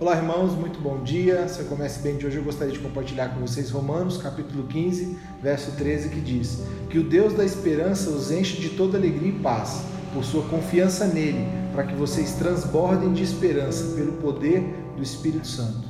Olá, irmãos, muito bom dia. Se eu comece bem de hoje, eu gostaria de compartilhar com vocês Romanos, capítulo 15, verso 13, que diz: Que o Deus da esperança os enche de toda alegria e paz, por sua confiança nele, para que vocês transbordem de esperança pelo poder do Espírito Santo.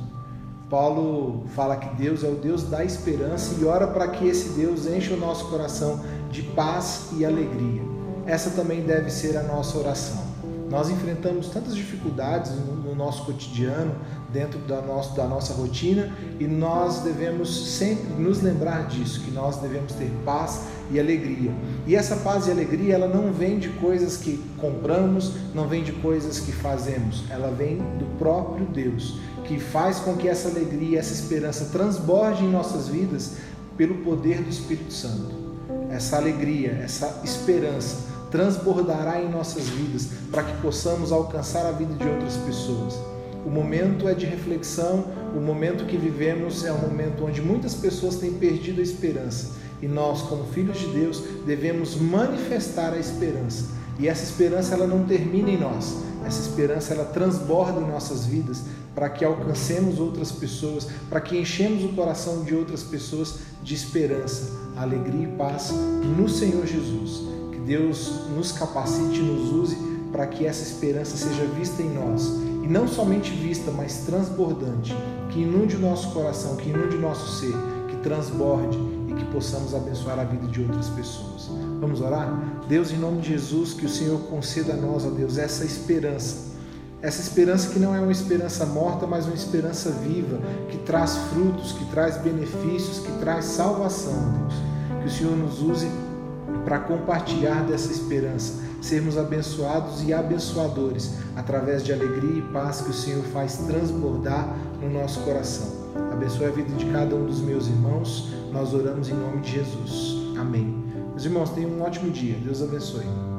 Paulo fala que Deus é o Deus da esperança e ora para que esse Deus encha o nosso coração de paz e alegria. Essa também deve ser a nossa oração. Nós enfrentamos tantas dificuldades no, no nosso cotidiano, dentro da, nosso, da nossa rotina, e nós devemos sempre nos lembrar disso, que nós devemos ter paz e alegria. E essa paz e alegria, ela não vem de coisas que compramos, não vem de coisas que fazemos, ela vem do próprio Deus, que faz com que essa alegria, essa esperança transborde em nossas vidas pelo poder do Espírito Santo. Essa alegria, essa esperança transbordará em nossas vidas para que possamos alcançar a vida de outras pessoas. O momento é de reflexão, o momento que vivemos é um momento onde muitas pessoas têm perdido a esperança e nós, como filhos de Deus, devemos manifestar a esperança. E essa esperança ela não termina em nós, essa esperança ela transborda em nossas vidas para que alcancemos outras pessoas, para que enchemos o coração de outras pessoas de esperança, alegria e paz no Senhor Jesus. Deus nos capacite, nos use para que essa esperança seja vista em nós e não somente vista, mas transbordante, que inunde o nosso coração, que inunde o nosso ser, que transborde e que possamos abençoar a vida de outras pessoas. Vamos orar? Deus, em nome de Jesus, que o Senhor conceda a nós, ó Deus, essa esperança. Essa esperança que não é uma esperança morta, mas uma esperança viva, que traz frutos, que traz benefícios, que traz salvação, Deus. Que o Senhor nos use para compartilhar dessa esperança, sermos abençoados e abençoadores através de alegria e paz que o Senhor faz transbordar no nosso coração. Abençoe a vida de cada um dos meus irmãos. Nós oramos em nome de Jesus. Amém. Meus irmãos, tenham um ótimo dia. Deus abençoe.